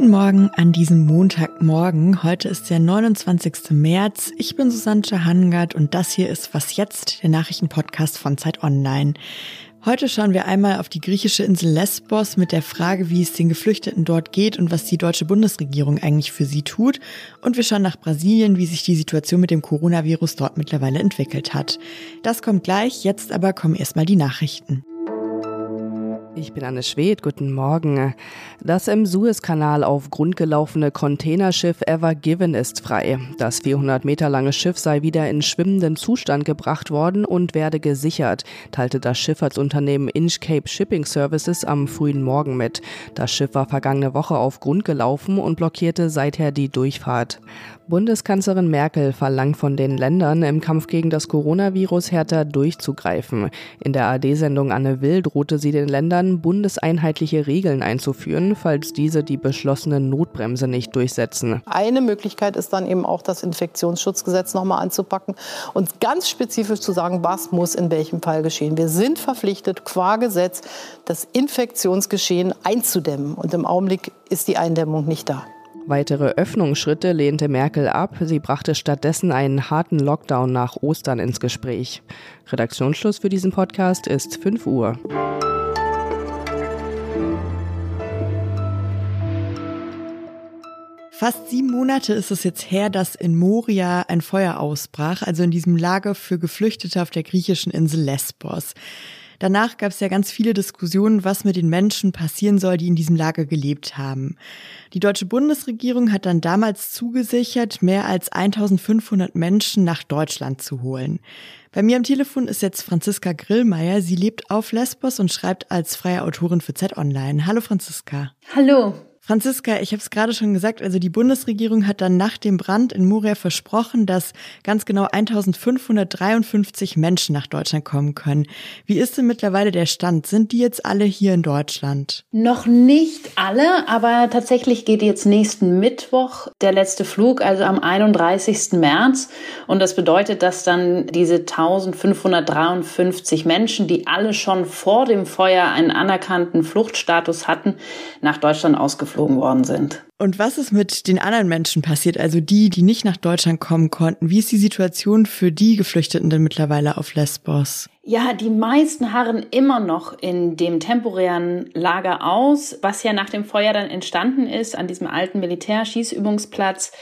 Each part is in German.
Guten Morgen an diesem Montagmorgen. Heute ist der 29. März. Ich bin Susanne Hangard und das hier ist Was jetzt, der Nachrichtenpodcast von Zeit Online. Heute schauen wir einmal auf die griechische Insel Lesbos mit der Frage, wie es den Geflüchteten dort geht und was die deutsche Bundesregierung eigentlich für sie tut. Und wir schauen nach Brasilien, wie sich die Situation mit dem Coronavirus dort mittlerweile entwickelt hat. Das kommt gleich, jetzt aber kommen erstmal die Nachrichten. Ich bin Anne Schwedt, guten Morgen. Das im Suezkanal auf Grund gelaufene Containerschiff Ever Given ist frei. Das 400 Meter lange Schiff sei wieder in schwimmenden Zustand gebracht worden und werde gesichert, teilte das Schifffahrtsunternehmen Inchcape Shipping Services am frühen Morgen mit. Das Schiff war vergangene Woche auf Grund gelaufen und blockierte seither die Durchfahrt. Bundeskanzlerin Merkel verlangt von den Ländern, im Kampf gegen das Coronavirus härter durchzugreifen. In der AD-Sendung Anne Will drohte sie den Ländern, bundeseinheitliche Regeln einzuführen, falls diese die beschlossene Notbremse nicht durchsetzen. Eine Möglichkeit ist dann eben auch das Infektionsschutzgesetz nochmal anzupacken und ganz spezifisch zu sagen, was muss in welchem Fall geschehen. Wir sind verpflichtet, qua Gesetz, das Infektionsgeschehen einzudämmen. Und im Augenblick ist die Eindämmung nicht da. Weitere Öffnungsschritte lehnte Merkel ab. Sie brachte stattdessen einen harten Lockdown nach Ostern ins Gespräch. Redaktionsschluss für diesen Podcast ist 5 Uhr. Fast sieben Monate ist es jetzt her, dass in Moria ein Feuer ausbrach, also in diesem Lager für Geflüchtete auf der griechischen Insel Lesbos. Danach gab es ja ganz viele Diskussionen, was mit den Menschen passieren soll, die in diesem Lager gelebt haben. Die deutsche Bundesregierung hat dann damals zugesichert, mehr als 1500 Menschen nach Deutschland zu holen. Bei mir am Telefon ist jetzt Franziska Grillmeier. Sie lebt auf Lesbos und schreibt als freie Autorin für Z Online. Hallo Franziska. Hallo. Franziska, ich habe es gerade schon gesagt, also die Bundesregierung hat dann nach dem Brand in Moria versprochen, dass ganz genau 1553 Menschen nach Deutschland kommen können. Wie ist denn mittlerweile der Stand? Sind die jetzt alle hier in Deutschland? Noch nicht alle, aber tatsächlich geht jetzt nächsten Mittwoch der letzte Flug, also am 31. März. Und das bedeutet, dass dann diese 1553 Menschen, die alle schon vor dem Feuer einen anerkannten Fluchtstatus hatten, nach Deutschland ausgeflogen geflogen worden sind. Und was ist mit den anderen Menschen passiert, also die, die nicht nach Deutschland kommen konnten? Wie ist die Situation für die Geflüchteten denn mittlerweile auf Lesbos? Ja, die meisten harren immer noch in dem temporären Lager aus, was ja nach dem Feuer dann entstanden ist, an diesem alten Militärschießübungsplatz.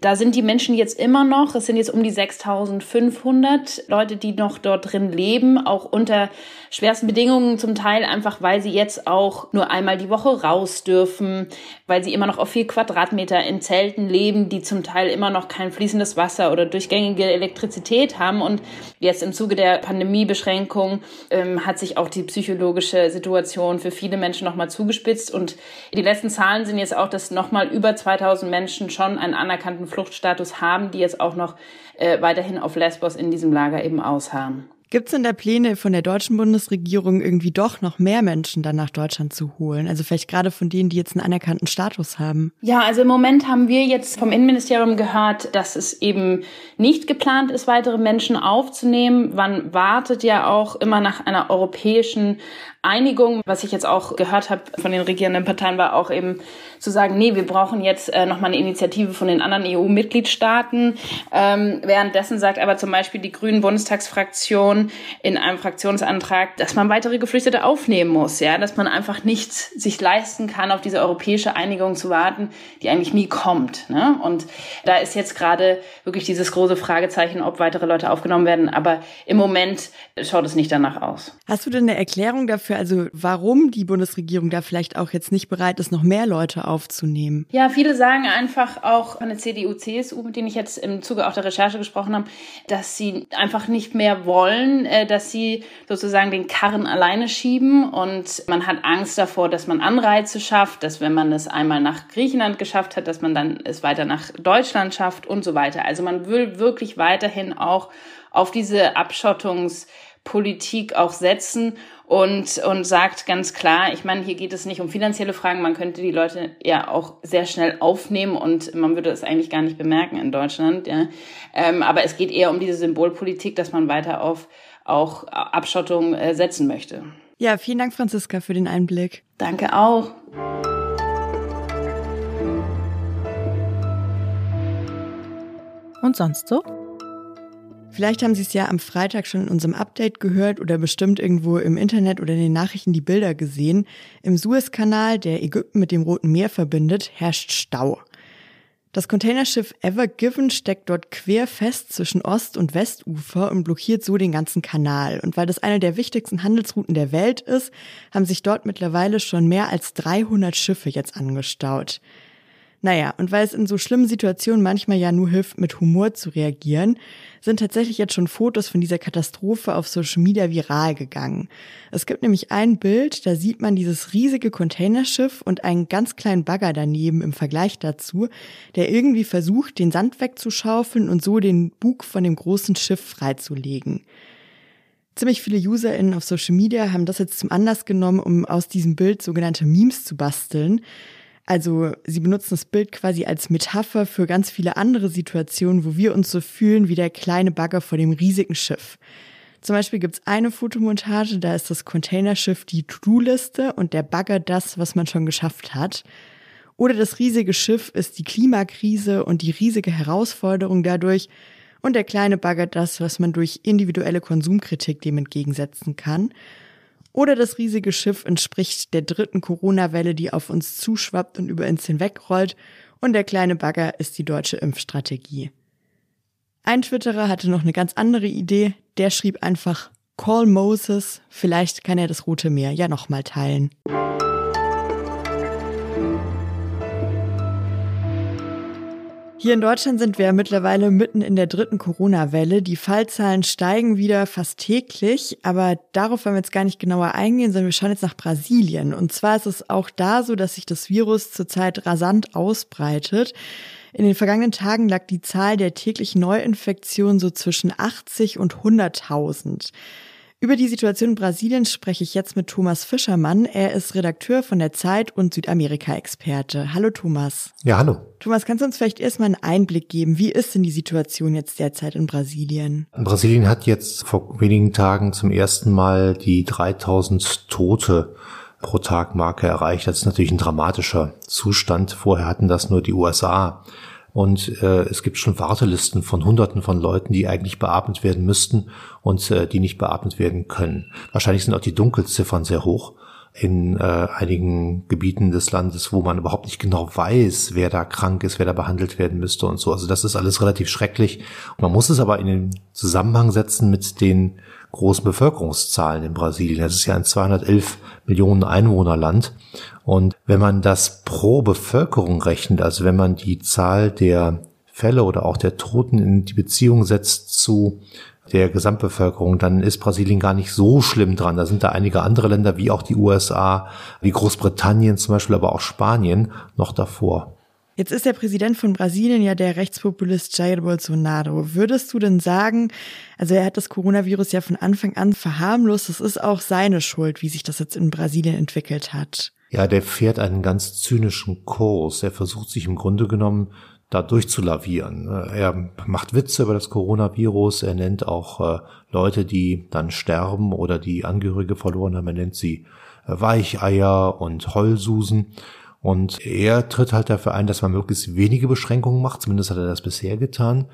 Da sind die Menschen jetzt immer noch, es sind jetzt um die 6500 Leute, die noch dort drin leben, auch unter schwersten Bedingungen zum Teil einfach, weil sie jetzt auch nur einmal die Woche raus dürfen, weil sie immer noch auf viel viel Quadratmeter in Zelten leben, die zum Teil immer noch kein fließendes Wasser oder durchgängige Elektrizität haben. Und jetzt im Zuge der Pandemiebeschränkung ähm, hat sich auch die psychologische Situation für viele Menschen nochmal zugespitzt. Und die letzten Zahlen sind jetzt auch, dass nochmal über 2000 Menschen schon einen anerkannten Fluchtstatus haben, die jetzt auch noch äh, weiterhin auf Lesbos in diesem Lager eben ausharren. Gibt es denn da Pläne von der deutschen Bundesregierung, irgendwie doch noch mehr Menschen dann nach Deutschland zu holen? Also vielleicht gerade von denen, die jetzt einen anerkannten Status haben? Ja, also im Moment haben wir jetzt vom Innenministerium gehört, dass es eben nicht geplant ist, weitere Menschen aufzunehmen. Man wartet ja auch immer nach einer europäischen Einigung. Was ich jetzt auch gehört habe von den regierenden Parteien, war auch eben zu sagen, nee, wir brauchen jetzt äh, nochmal eine Initiative von den anderen EU-Mitgliedstaaten. Ähm, währenddessen sagt aber zum Beispiel die Grünen Bundestagsfraktion in einem Fraktionsantrag, dass man weitere Geflüchtete aufnehmen muss, ja, dass man einfach nicht sich leisten kann, auf diese europäische Einigung zu warten, die eigentlich nie kommt. Ne? Und da ist jetzt gerade wirklich dieses große Fragezeichen, ob weitere Leute aufgenommen werden. Aber im Moment schaut es nicht danach aus. Hast du denn eine Erklärung dafür? Dafür, also warum die Bundesregierung da vielleicht auch jetzt nicht bereit ist, noch mehr Leute aufzunehmen? Ja, viele sagen einfach auch von der CDU, CSU, mit denen ich jetzt im Zuge auch der Recherche gesprochen habe, dass sie einfach nicht mehr wollen, äh, dass sie sozusagen den Karren alleine schieben und man hat Angst davor, dass man Anreize schafft, dass wenn man es einmal nach Griechenland geschafft hat, dass man dann es weiter nach Deutschland schafft und so weiter. Also man will wirklich weiterhin auch auf diese Politik auch setzen und, und sagt ganz klar, ich meine, hier geht es nicht um finanzielle Fragen, man könnte die Leute ja auch sehr schnell aufnehmen und man würde es eigentlich gar nicht bemerken in Deutschland. Ja. Ähm, aber es geht eher um diese Symbolpolitik, dass man weiter auf auch Abschottung äh, setzen möchte. Ja, vielen Dank, Franziska, für den Einblick. Danke auch. Und sonst so? Vielleicht haben Sie es ja am Freitag schon in unserem Update gehört oder bestimmt irgendwo im Internet oder in den Nachrichten die Bilder gesehen. Im Suezkanal, der Ägypten mit dem Roten Meer verbindet, herrscht Stau. Das Containerschiff Ever Given steckt dort quer fest zwischen Ost- und Westufer und blockiert so den ganzen Kanal. Und weil das eine der wichtigsten Handelsrouten der Welt ist, haben sich dort mittlerweile schon mehr als 300 Schiffe jetzt angestaut. Naja, und weil es in so schlimmen Situationen manchmal ja nur hilft, mit Humor zu reagieren, sind tatsächlich jetzt schon Fotos von dieser Katastrophe auf Social Media viral gegangen. Es gibt nämlich ein Bild, da sieht man dieses riesige Containerschiff und einen ganz kleinen Bagger daneben im Vergleich dazu, der irgendwie versucht, den Sand wegzuschaufeln und so den Bug von dem großen Schiff freizulegen. Ziemlich viele UserInnen auf Social Media haben das jetzt zum Anlass genommen, um aus diesem Bild sogenannte Memes zu basteln. Also sie benutzen das Bild quasi als Metapher für ganz viele andere Situationen, wo wir uns so fühlen wie der kleine Bagger vor dem riesigen Schiff. Zum Beispiel gibt's eine Fotomontage, da ist das Containerschiff die To-Do-Liste und der Bagger das, was man schon geschafft hat. Oder das riesige Schiff ist die Klimakrise und die riesige Herausforderung dadurch und der kleine Bagger das, was man durch individuelle Konsumkritik dem entgegensetzen kann. Oder das riesige Schiff entspricht der dritten Corona-Welle, die auf uns zuschwappt und über uns hinwegrollt. Und der kleine Bagger ist die deutsche Impfstrategie. Ein Twitterer hatte noch eine ganz andere Idee. Der schrieb einfach Call Moses. Vielleicht kann er das Rote Meer ja nochmal teilen. Hier in Deutschland sind wir mittlerweile mitten in der dritten Corona-Welle. Die Fallzahlen steigen wieder fast täglich, aber darauf wollen wir jetzt gar nicht genauer eingehen, sondern wir schauen jetzt nach Brasilien. Und zwar ist es auch da so, dass sich das Virus zurzeit rasant ausbreitet. In den vergangenen Tagen lag die Zahl der täglichen Neuinfektionen so zwischen 80 und 100.000. Über die Situation in Brasilien spreche ich jetzt mit Thomas Fischermann. Er ist Redakteur von der Zeit und Südamerika-Experte. Hallo Thomas. Ja, hallo. Thomas, kannst du uns vielleicht erstmal einen Einblick geben? Wie ist denn die Situation jetzt derzeit in Brasilien? Brasilien hat jetzt vor wenigen Tagen zum ersten Mal die 3000 Tote pro Tag Marke erreicht. Das ist natürlich ein dramatischer Zustand. Vorher hatten das nur die USA. Und äh, es gibt schon Wartelisten von Hunderten von Leuten, die eigentlich beatmet werden müssten und äh, die nicht beatmet werden können. Wahrscheinlich sind auch die Dunkelziffern sehr hoch in äh, einigen Gebieten des Landes, wo man überhaupt nicht genau weiß, wer da krank ist, wer da behandelt werden müsste und so. Also das ist alles relativ schrecklich. Man muss es aber in den Zusammenhang setzen mit den großen Bevölkerungszahlen in Brasilien. Das ist ja ein 211 Millionen Einwohnerland. Und wenn man das pro Bevölkerung rechnet, also wenn man die Zahl der Fälle oder auch der Toten in die Beziehung setzt zu der Gesamtbevölkerung, dann ist Brasilien gar nicht so schlimm dran. Da sind da einige andere Länder, wie auch die USA, wie Großbritannien zum Beispiel, aber auch Spanien noch davor. Jetzt ist der Präsident von Brasilien ja der Rechtspopulist Jair Bolsonaro. Würdest du denn sagen, also er hat das Coronavirus ja von Anfang an verharmlost, es ist auch seine Schuld, wie sich das jetzt in Brasilien entwickelt hat? Ja, der fährt einen ganz zynischen Kurs. Er versucht sich im Grunde genommen da durchzulavieren. Er macht Witze über das Coronavirus, er nennt auch äh, Leute, die dann sterben oder die Angehörige verloren haben, er nennt sie äh, Weicheier und Heulsusen. Und er tritt halt dafür ein, dass man möglichst wenige Beschränkungen macht. Zumindest hat er das bisher getan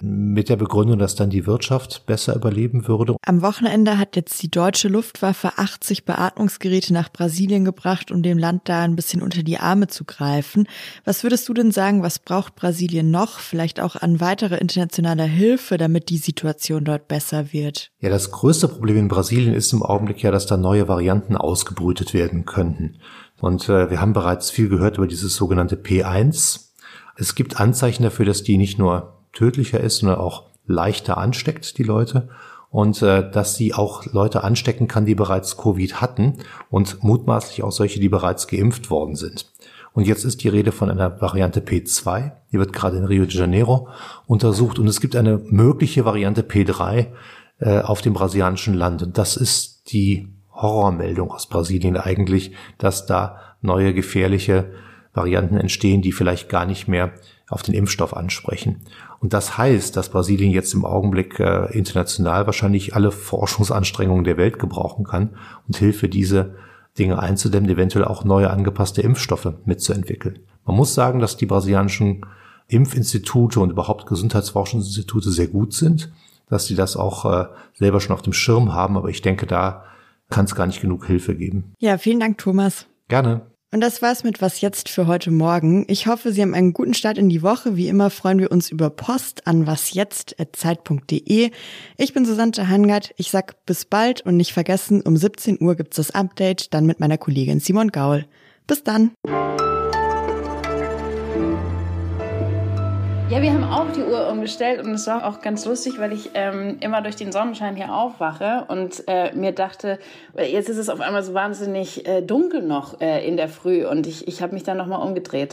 mit der Begründung, dass dann die Wirtschaft besser überleben würde. Am Wochenende hat jetzt die deutsche Luftwaffe 80 Beatmungsgeräte nach Brasilien gebracht, um dem Land da ein bisschen unter die Arme zu greifen. Was würdest du denn sagen, was braucht Brasilien noch, vielleicht auch an weitere internationaler Hilfe, damit die Situation dort besser wird? Ja, das größte Problem in Brasilien ist im Augenblick ja, dass da neue Varianten ausgebrütet werden könnten. Und äh, wir haben bereits viel gehört über dieses sogenannte P1. Es gibt Anzeichen dafür, dass die nicht nur tödlicher ist, sondern auch leichter ansteckt, die Leute. Und äh, dass sie auch Leute anstecken kann, die bereits Covid hatten und mutmaßlich auch solche, die bereits geimpft worden sind. Und jetzt ist die Rede von einer Variante P2. Die wird gerade in Rio de Janeiro untersucht. Und es gibt eine mögliche Variante P3 äh, auf dem brasilianischen Land. Und das ist die Horrormeldung aus Brasilien eigentlich, dass da neue gefährliche Varianten entstehen, die vielleicht gar nicht mehr auf den Impfstoff ansprechen. Und das heißt, dass Brasilien jetzt im Augenblick äh, international wahrscheinlich alle Forschungsanstrengungen der Welt gebrauchen kann und Hilfe, diese Dinge einzudämmen, eventuell auch neue angepasste Impfstoffe mitzuentwickeln. Man muss sagen, dass die brasilianischen Impfinstitute und überhaupt Gesundheitsforschungsinstitute sehr gut sind, dass die das auch äh, selber schon auf dem Schirm haben. Aber ich denke, da kann es gar nicht genug Hilfe geben. Ja, vielen Dank, Thomas. Gerne. Und das war's mit Was jetzt für heute Morgen. Ich hoffe, Sie haben einen guten Start in die Woche. Wie immer freuen wir uns über Post an wasjetzt.zeit.de. Ich bin Susanne Hangard. Ich sag bis bald und nicht vergessen, um 17 Uhr gibt's das Update, dann mit meiner Kollegin Simon Gaul. Bis dann. Ja, wir haben auch die Uhr umgestellt und es war auch ganz lustig, weil ich ähm, immer durch den Sonnenschein hier aufwache und äh, mir dachte, jetzt ist es auf einmal so wahnsinnig äh, dunkel noch äh, in der Früh und ich, ich habe mich dann nochmal umgedreht.